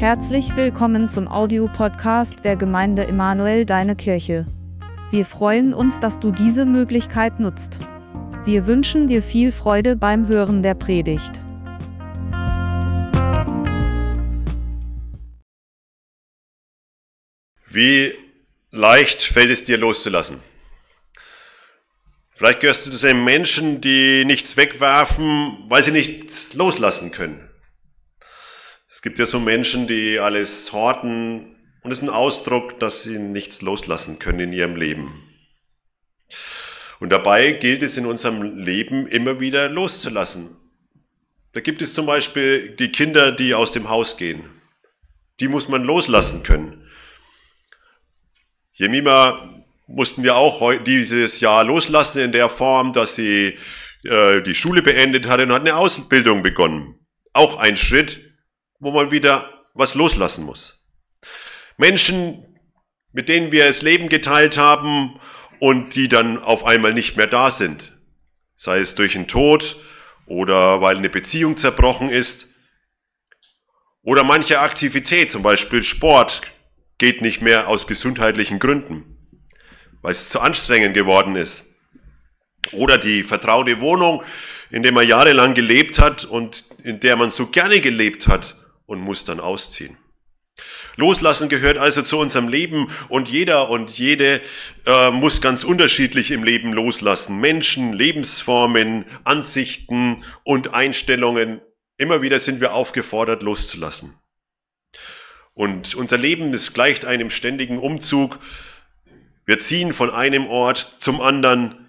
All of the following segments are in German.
Herzlich willkommen zum Audiopodcast der Gemeinde Emanuel Deine Kirche. Wir freuen uns, dass du diese Möglichkeit nutzt. Wir wünschen dir viel Freude beim Hören der Predigt. Wie leicht fällt es dir loszulassen? Vielleicht gehörst du zu den Menschen, die nichts wegwerfen, weil sie nichts loslassen können. Es gibt ja so Menschen, die alles horten und es ist ein Ausdruck, dass sie nichts loslassen können in ihrem Leben. Und dabei gilt es in unserem Leben immer wieder loszulassen. Da gibt es zum Beispiel die Kinder, die aus dem Haus gehen. Die muss man loslassen können. Jemima mussten wir auch dieses Jahr loslassen in der Form, dass sie äh, die Schule beendet hatte und hat eine Ausbildung begonnen. Auch ein Schritt, wo man wieder was loslassen muss. Menschen, mit denen wir das Leben geteilt haben und die dann auf einmal nicht mehr da sind. Sei es durch einen Tod oder weil eine Beziehung zerbrochen ist. Oder manche Aktivität, zum Beispiel Sport, geht nicht mehr aus gesundheitlichen Gründen, weil es zu anstrengend geworden ist. Oder die vertraute Wohnung, in der man jahrelang gelebt hat und in der man so gerne gelebt hat und muss dann ausziehen. Loslassen gehört also zu unserem Leben und jeder und jede äh, muss ganz unterschiedlich im Leben loslassen. Menschen, Lebensformen, Ansichten und Einstellungen. Immer wieder sind wir aufgefordert, loszulassen. Und unser Leben ist gleicht einem ständigen Umzug. Wir ziehen von einem Ort zum anderen,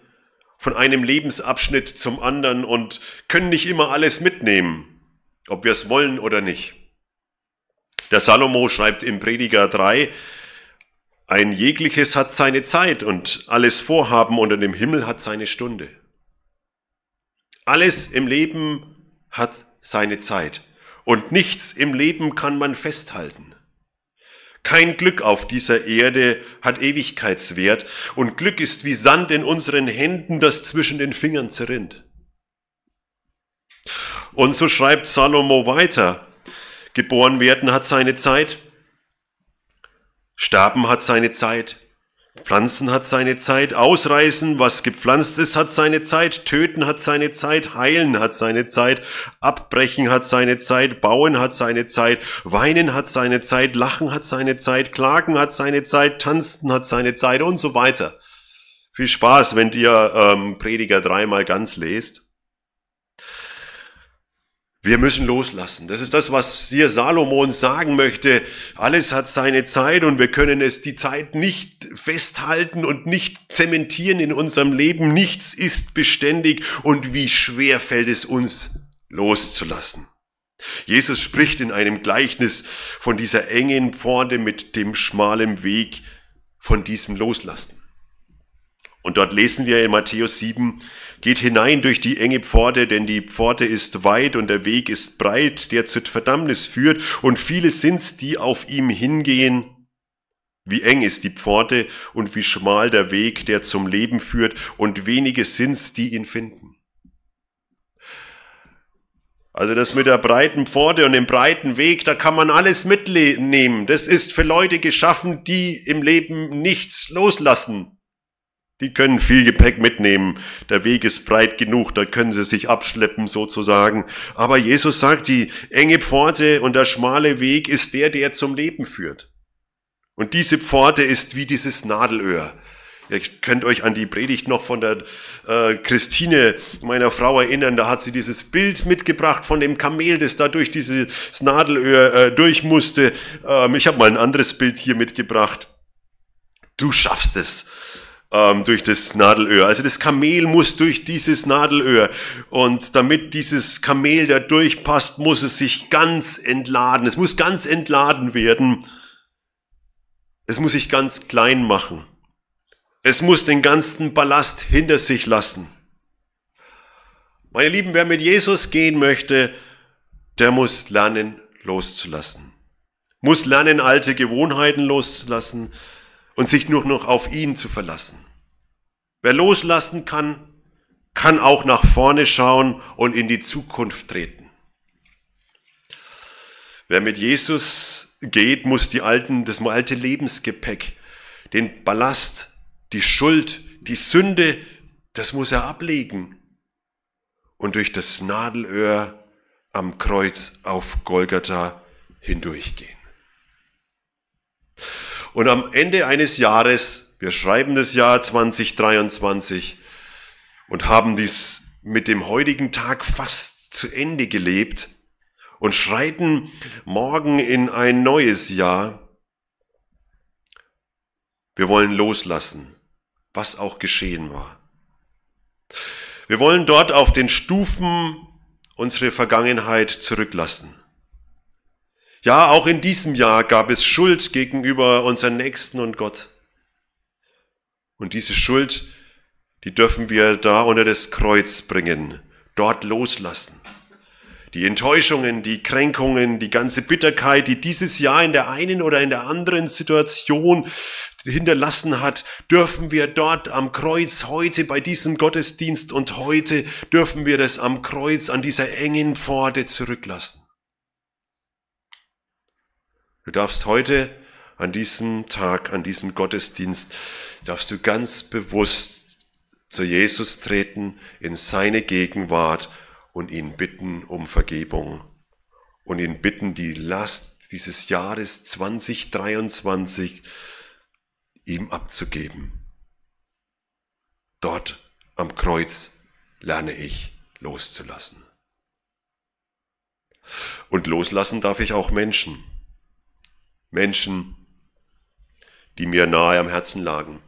von einem Lebensabschnitt zum anderen und können nicht immer alles mitnehmen, ob wir es wollen oder nicht. Der Salomo schreibt im Prediger 3, ein jegliches hat seine Zeit und alles Vorhaben unter dem Himmel hat seine Stunde. Alles im Leben hat seine Zeit und nichts im Leben kann man festhalten. Kein Glück auf dieser Erde hat Ewigkeitswert und Glück ist wie Sand in unseren Händen, das zwischen den Fingern zerrinnt. Und so schreibt Salomo weiter, Geboren werden hat seine Zeit. Sterben hat seine Zeit. Pflanzen hat seine Zeit. Ausreißen, was gepflanzt ist, hat seine Zeit. Töten hat seine Zeit. Heilen hat seine Zeit. Abbrechen hat seine Zeit. Bauen hat seine Zeit. Weinen hat seine Zeit. Lachen hat seine Zeit. Klagen hat seine Zeit. Tanzen hat seine Zeit und so weiter. Viel Spaß, wenn ihr ähm, Prediger dreimal ganz lest. Wir müssen loslassen. Das ist das, was hier Salomon sagen möchte. Alles hat seine Zeit und wir können es die Zeit nicht festhalten und nicht zementieren in unserem Leben. Nichts ist beständig und wie schwer fällt es uns loszulassen. Jesus spricht in einem Gleichnis von dieser engen Pforte mit dem schmalen Weg, von diesem Loslassen. Und dort lesen wir in Matthäus 7, geht hinein durch die enge Pforte, denn die Pforte ist weit und der Weg ist breit, der zur Verdammnis führt, und viele sind's, die auf ihm hingehen. Wie eng ist die Pforte und wie schmal der Weg, der zum Leben führt, und wenige sind's, die ihn finden. Also das mit der breiten Pforte und dem breiten Weg, da kann man alles mitnehmen. Das ist für Leute geschaffen, die im Leben nichts loslassen die können viel Gepäck mitnehmen. Der Weg ist breit genug, da können sie sich abschleppen sozusagen. Aber Jesus sagt, die enge Pforte und der schmale Weg ist der, der zum Leben führt. Und diese Pforte ist wie dieses Nadelöhr. Ihr könnt euch an die Predigt noch von der äh, Christine, meiner Frau, erinnern. Da hat sie dieses Bild mitgebracht von dem Kamel, das da durch dieses Nadelöhr äh, durch musste. Ähm, ich habe mal ein anderes Bild hier mitgebracht. Du schaffst es ähm, durch das Nadelöhr. Also das Kamel muss durch dieses Nadelöhr. Und damit dieses Kamel da durchpasst, muss es sich ganz entladen. Es muss ganz entladen werden. Es muss sich ganz klein machen. Es muss den ganzen Ballast hinter sich lassen. Meine Lieben, wer mit Jesus gehen möchte, der muss lernen loszulassen. Muss lernen, alte Gewohnheiten loszulassen und sich nur noch auf ihn zu verlassen. Wer loslassen kann, kann auch nach vorne schauen und in die Zukunft treten. Wer mit Jesus geht, muss die alten, das alte Lebensgepäck, den Ballast, die Schuld, die Sünde, das muss er ablegen und durch das Nadelöhr am Kreuz auf Golgatha hindurchgehen. Und am Ende eines Jahres, wir schreiben das Jahr 2023 und haben dies mit dem heutigen Tag fast zu Ende gelebt und schreiten morgen in ein neues Jahr. Wir wollen loslassen, was auch geschehen war. Wir wollen dort auf den Stufen unsere Vergangenheit zurücklassen. Ja, auch in diesem Jahr gab es Schuld gegenüber unseren Nächsten und Gott. Und diese Schuld, die dürfen wir da unter das Kreuz bringen, dort loslassen. Die Enttäuschungen, die Kränkungen, die ganze Bitterkeit, die dieses Jahr in der einen oder in der anderen Situation hinterlassen hat, dürfen wir dort am Kreuz heute bei diesem Gottesdienst und heute dürfen wir das am Kreuz an dieser engen Pforte zurücklassen. Du darfst heute an diesem Tag, an diesem Gottesdienst, darfst du ganz bewusst zu Jesus treten, in seine Gegenwart und ihn bitten um Vergebung und ihn bitten, die Last dieses Jahres 2023 ihm abzugeben. Dort am Kreuz lerne ich loszulassen. Und loslassen darf ich auch Menschen. Menschen, die mir nahe am Herzen lagen.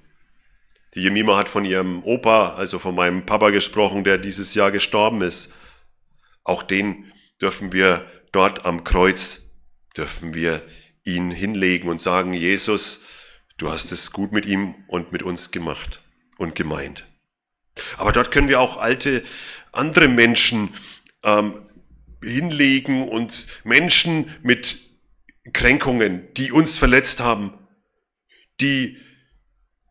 Die Jemima hat von ihrem Opa, also von meinem Papa gesprochen, der dieses Jahr gestorben ist. Auch den dürfen wir dort am Kreuz, dürfen wir ihn hinlegen und sagen, Jesus, du hast es gut mit ihm und mit uns gemacht und gemeint. Aber dort können wir auch alte, andere Menschen ähm, hinlegen und Menschen mit Kränkungen, die uns verletzt haben, die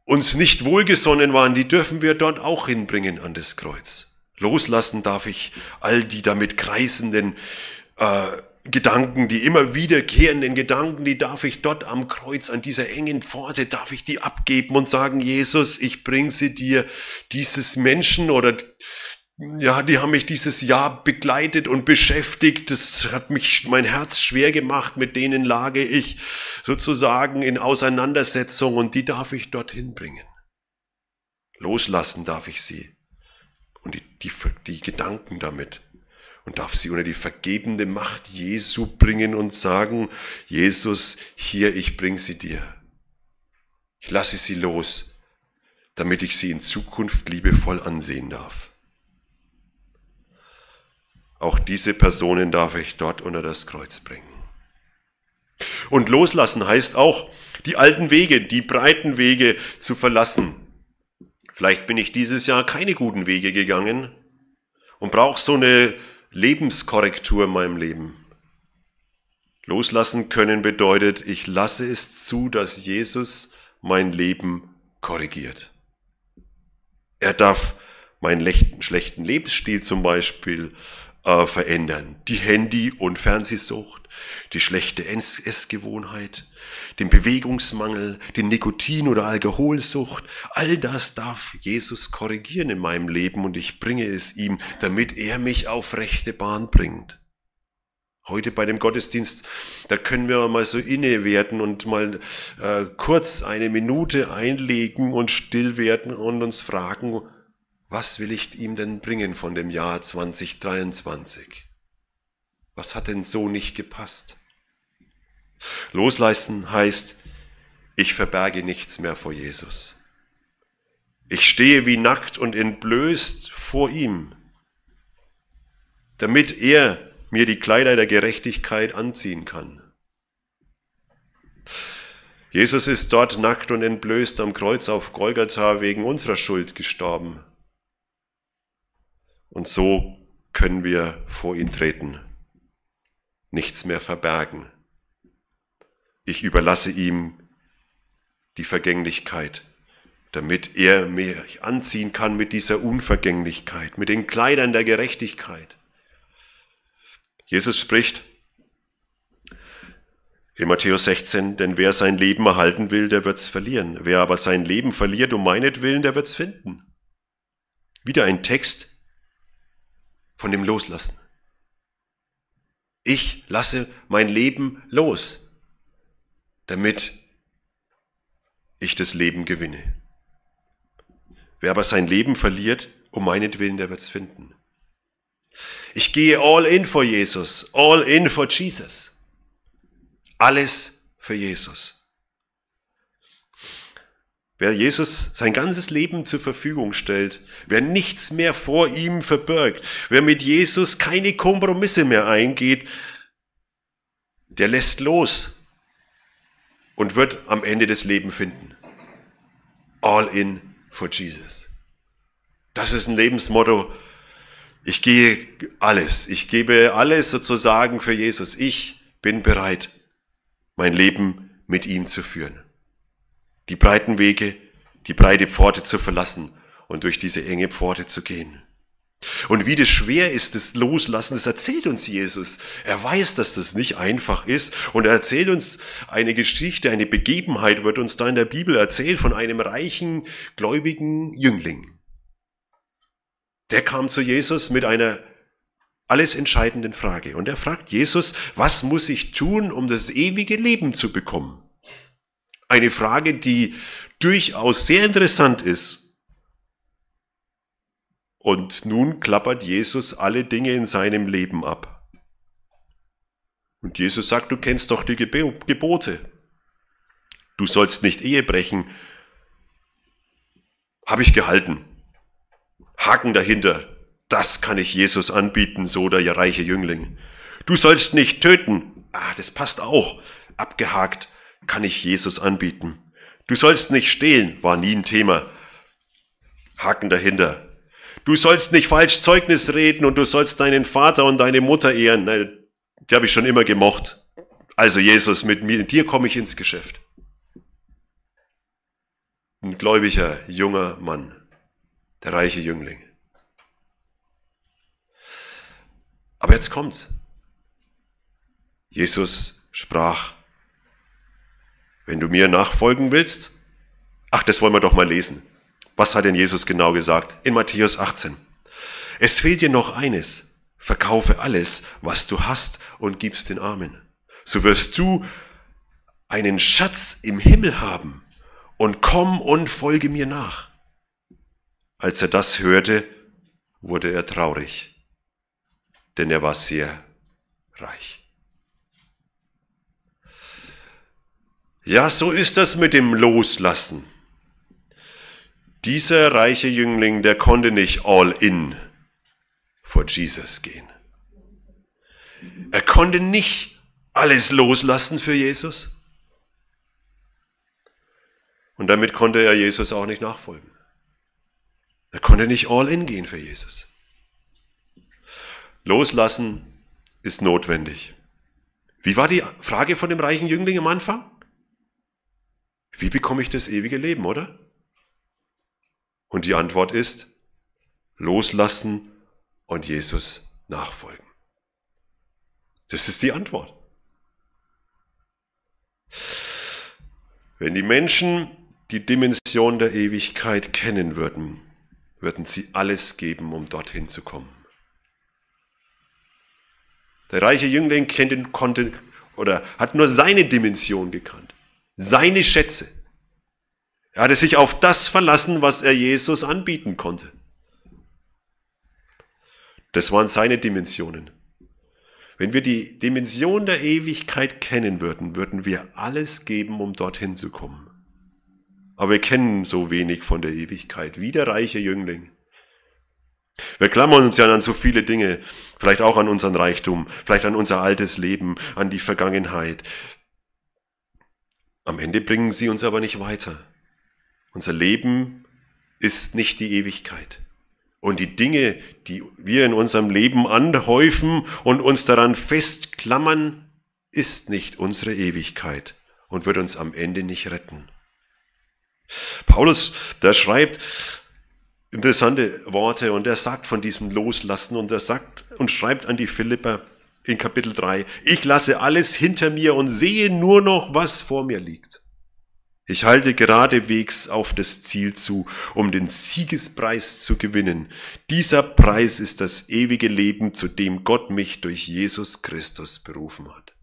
uns nicht wohlgesonnen waren, die dürfen wir dort auch hinbringen an das Kreuz. Loslassen darf ich all die damit kreisenden äh, Gedanken, die immer wiederkehrenden Gedanken, die darf ich dort am Kreuz, an dieser engen Pforte, darf ich die abgeben und sagen, Jesus, ich bring sie dir, dieses Menschen oder ja, die haben mich dieses Jahr begleitet und beschäftigt. Das hat mich mein Herz schwer gemacht. Mit denen lage ich sozusagen in Auseinandersetzung und die darf ich dorthin bringen. Loslassen darf ich sie und die, die, die Gedanken damit und darf sie unter die vergebende Macht Jesu bringen und sagen, Jesus, hier, ich bring sie dir. Ich lasse sie los, damit ich sie in Zukunft liebevoll ansehen darf. Auch diese Personen darf ich dort unter das Kreuz bringen. Und loslassen heißt auch, die alten Wege, die breiten Wege zu verlassen. Vielleicht bin ich dieses Jahr keine guten Wege gegangen und brauche so eine Lebenskorrektur in meinem Leben. Loslassen können bedeutet, ich lasse es zu, dass Jesus mein Leben korrigiert. Er darf meinen schlechten Lebensstil zum Beispiel äh, verändern. Die Handy- und Fernsehsucht, die schlechte Essgewohnheit, den Bewegungsmangel, den Nikotin- oder Alkoholsucht, all das darf Jesus korrigieren in meinem Leben und ich bringe es ihm, damit er mich auf rechte Bahn bringt. Heute bei dem Gottesdienst, da können wir mal so inne werden und mal äh, kurz eine Minute einlegen und still werden und uns fragen, was will ich ihm denn bringen von dem Jahr 2023? Was hat denn so nicht gepasst? Losleisten heißt, ich verberge nichts mehr vor Jesus. Ich stehe wie nackt und entblößt vor ihm, damit er mir die Kleider der Gerechtigkeit anziehen kann. Jesus ist dort nackt und entblößt am Kreuz auf Golgatha wegen unserer Schuld gestorben. Und so können wir vor ihn treten, nichts mehr verbergen. Ich überlasse ihm die Vergänglichkeit, damit er mich anziehen kann mit dieser Unvergänglichkeit, mit den Kleidern der Gerechtigkeit. Jesus spricht, In Matthäus 16, denn wer sein Leben erhalten will, der wird's verlieren. Wer aber sein Leben verliert um meinetwillen, der wird's finden. Wieder ein Text von dem Loslassen. Ich lasse mein Leben los, damit ich das Leben gewinne. Wer aber sein Leben verliert, um meinetwillen, der wird's finden. Ich gehe all in for Jesus, all in for Jesus. Alles für Jesus. Wer Jesus sein ganzes Leben zur Verfügung stellt, wer nichts mehr vor ihm verbirgt, wer mit Jesus keine Kompromisse mehr eingeht, der lässt los und wird am Ende das Leben finden. All in for Jesus. Das ist ein Lebensmotto. Ich gehe alles. Ich gebe alles sozusagen für Jesus. Ich bin bereit, mein Leben mit ihm zu führen die breiten Wege, die breite Pforte zu verlassen und durch diese enge Pforte zu gehen. Und wie das schwer ist, das Loslassen, das erzählt uns Jesus. Er weiß, dass das nicht einfach ist und er erzählt uns eine Geschichte, eine Begebenheit wird uns da in der Bibel erzählt von einem reichen, gläubigen Jüngling. Der kam zu Jesus mit einer alles entscheidenden Frage und er fragt Jesus, was muss ich tun, um das ewige Leben zu bekommen? Eine Frage, die durchaus sehr interessant ist. Und nun klappert Jesus alle Dinge in seinem Leben ab. Und Jesus sagt, du kennst doch die Gebote. Du sollst nicht Ehe brechen. Habe ich gehalten. Haken dahinter. Das kann ich Jesus anbieten, so der reiche Jüngling. Du sollst nicht töten. Ah, das passt auch. Abgehakt kann ich Jesus anbieten. Du sollst nicht stehlen, war nie ein Thema. Haken dahinter. Du sollst nicht falsch Zeugnis reden und du sollst deinen Vater und deine Mutter ehren. Nein, die habe ich schon immer gemocht. Also Jesus, mit mir, dir komme ich ins Geschäft. Ein gläubiger junger Mann, der reiche Jüngling. Aber jetzt kommt's. Jesus sprach, wenn du mir nachfolgen willst, ach, das wollen wir doch mal lesen. Was hat denn Jesus genau gesagt? In Matthäus 18. Es fehlt dir noch eines. Verkaufe alles, was du hast und gibst den Armen. So wirst du einen Schatz im Himmel haben und komm und folge mir nach. Als er das hörte, wurde er traurig, denn er war sehr reich. Ja, so ist das mit dem Loslassen. Dieser reiche Jüngling, der konnte nicht all in vor Jesus gehen. Er konnte nicht alles loslassen für Jesus. Und damit konnte er Jesus auch nicht nachfolgen. Er konnte nicht all in gehen für Jesus. Loslassen ist notwendig. Wie war die Frage von dem reichen Jüngling am Anfang? Wie bekomme ich das ewige Leben, oder? Und die Antwort ist, loslassen und Jesus nachfolgen. Das ist die Antwort. Wenn die Menschen die Dimension der Ewigkeit kennen würden, würden sie alles geben, um dorthin zu kommen. Der reiche Jüngling kannte, konnte oder hat nur seine Dimension gekannt seine Schätze. Er hatte sich auf das verlassen, was er Jesus anbieten konnte. Das waren seine Dimensionen. Wenn wir die Dimension der Ewigkeit kennen würden, würden wir alles geben, um dorthin zu kommen. Aber wir kennen so wenig von der Ewigkeit, wie der reiche Jüngling. Wir klammern uns ja an so viele Dinge, vielleicht auch an unseren Reichtum, vielleicht an unser altes Leben, an die Vergangenheit. Am Ende bringen sie uns aber nicht weiter. Unser Leben ist nicht die Ewigkeit. Und die Dinge, die wir in unserem Leben anhäufen und uns daran festklammern, ist nicht unsere Ewigkeit und wird uns am Ende nicht retten. Paulus, der schreibt interessante Worte und er sagt von diesem Loslassen und er sagt und schreibt an die Philipper, in Kapitel 3, ich lasse alles hinter mir und sehe nur noch, was vor mir liegt. Ich halte geradewegs auf das Ziel zu, um den Siegespreis zu gewinnen. Dieser Preis ist das ewige Leben, zu dem Gott mich durch Jesus Christus berufen hat.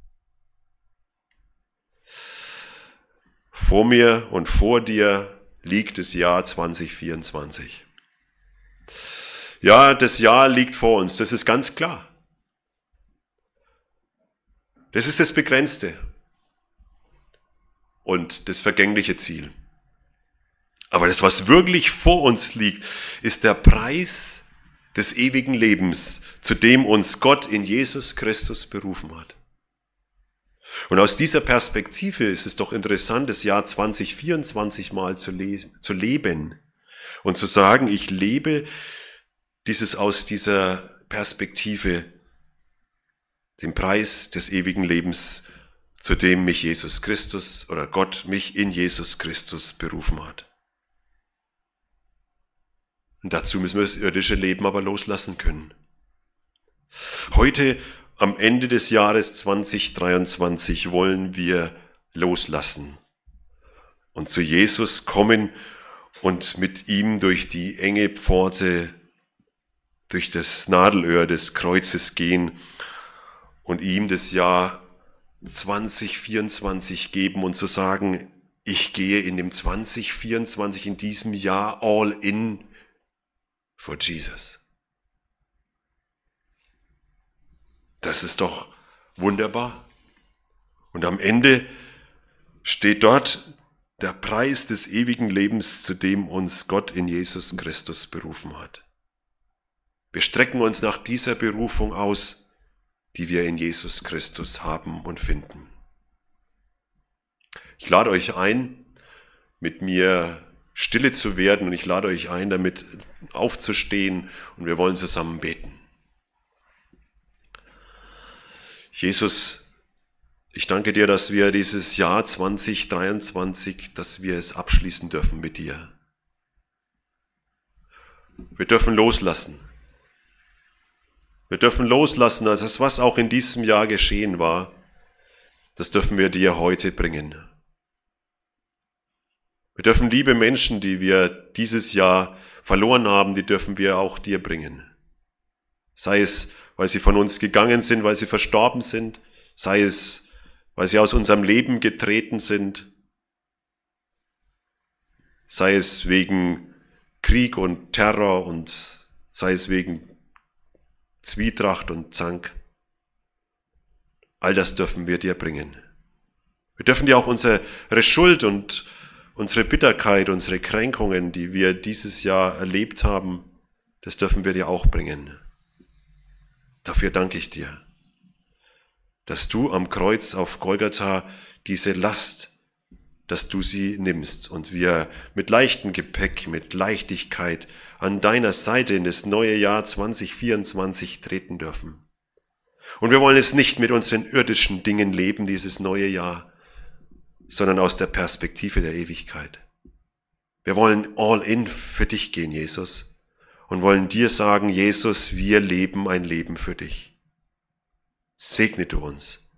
Vor mir und vor dir liegt das Jahr 2024. Ja, das Jahr liegt vor uns, das ist ganz klar. Das ist das Begrenzte und das vergängliche Ziel. Aber das, was wirklich vor uns liegt, ist der Preis des ewigen Lebens, zu dem uns Gott in Jesus Christus berufen hat. Und aus dieser Perspektive ist es doch interessant, das Jahr 2024 mal zu, le zu leben und zu sagen, ich lebe dieses aus dieser Perspektive, den Preis des ewigen Lebens, zu dem mich Jesus Christus oder Gott mich in Jesus Christus berufen hat. Und dazu müssen wir das irdische Leben aber loslassen können. Heute am Ende des Jahres 2023 wollen wir loslassen und zu Jesus kommen und mit ihm durch die enge Pforte, durch das Nadelöhr des Kreuzes gehen und ihm das Jahr 2024 geben und zu sagen, ich gehe in dem 2024, in diesem Jahr all in for Jesus. Das ist doch wunderbar. Und am Ende steht dort der Preis des ewigen Lebens, zu dem uns Gott in Jesus Christus berufen hat. Wir strecken uns nach dieser Berufung aus, die wir in Jesus Christus haben und finden. Ich lade euch ein, mit mir stille zu werden und ich lade euch ein, damit aufzustehen und wir wollen zusammen beten. Jesus, ich danke dir, dass wir dieses Jahr 2023, dass wir es abschließen dürfen mit dir. Wir dürfen loslassen. Wir dürfen loslassen, als das, was auch in diesem Jahr geschehen war, das dürfen wir dir heute bringen. Wir dürfen liebe Menschen, die wir dieses Jahr verloren haben, die dürfen wir auch dir bringen. Sei es weil sie von uns gegangen sind, weil sie verstorben sind, sei es, weil sie aus unserem Leben getreten sind, sei es wegen Krieg und Terror und sei es wegen Zwietracht und Zank. All das dürfen wir dir bringen. Wir dürfen dir auch unsere Schuld und unsere Bitterkeit, unsere Kränkungen, die wir dieses Jahr erlebt haben, das dürfen wir dir auch bringen. Dafür danke ich dir, dass du am Kreuz auf Golgatha diese Last, dass du sie nimmst und wir mit leichtem Gepäck, mit Leichtigkeit an deiner Seite in das neue Jahr 2024 treten dürfen. Und wir wollen es nicht mit unseren irdischen Dingen leben, dieses neue Jahr, sondern aus der Perspektive der Ewigkeit. Wir wollen all in für dich gehen, Jesus und wollen dir sagen, Jesus, wir leben ein Leben für dich. Segne du uns.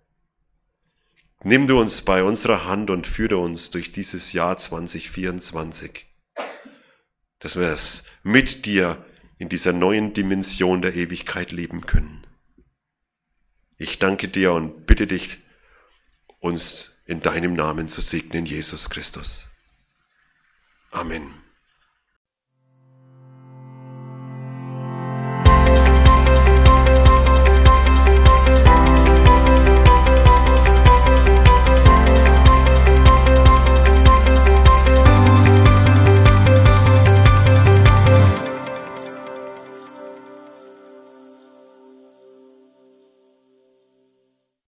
Nimm du uns bei unserer Hand und führe uns durch dieses Jahr 2024, dass wir es mit dir in dieser neuen Dimension der Ewigkeit leben können. Ich danke dir und bitte dich, uns in deinem Namen zu segnen, Jesus Christus. Amen.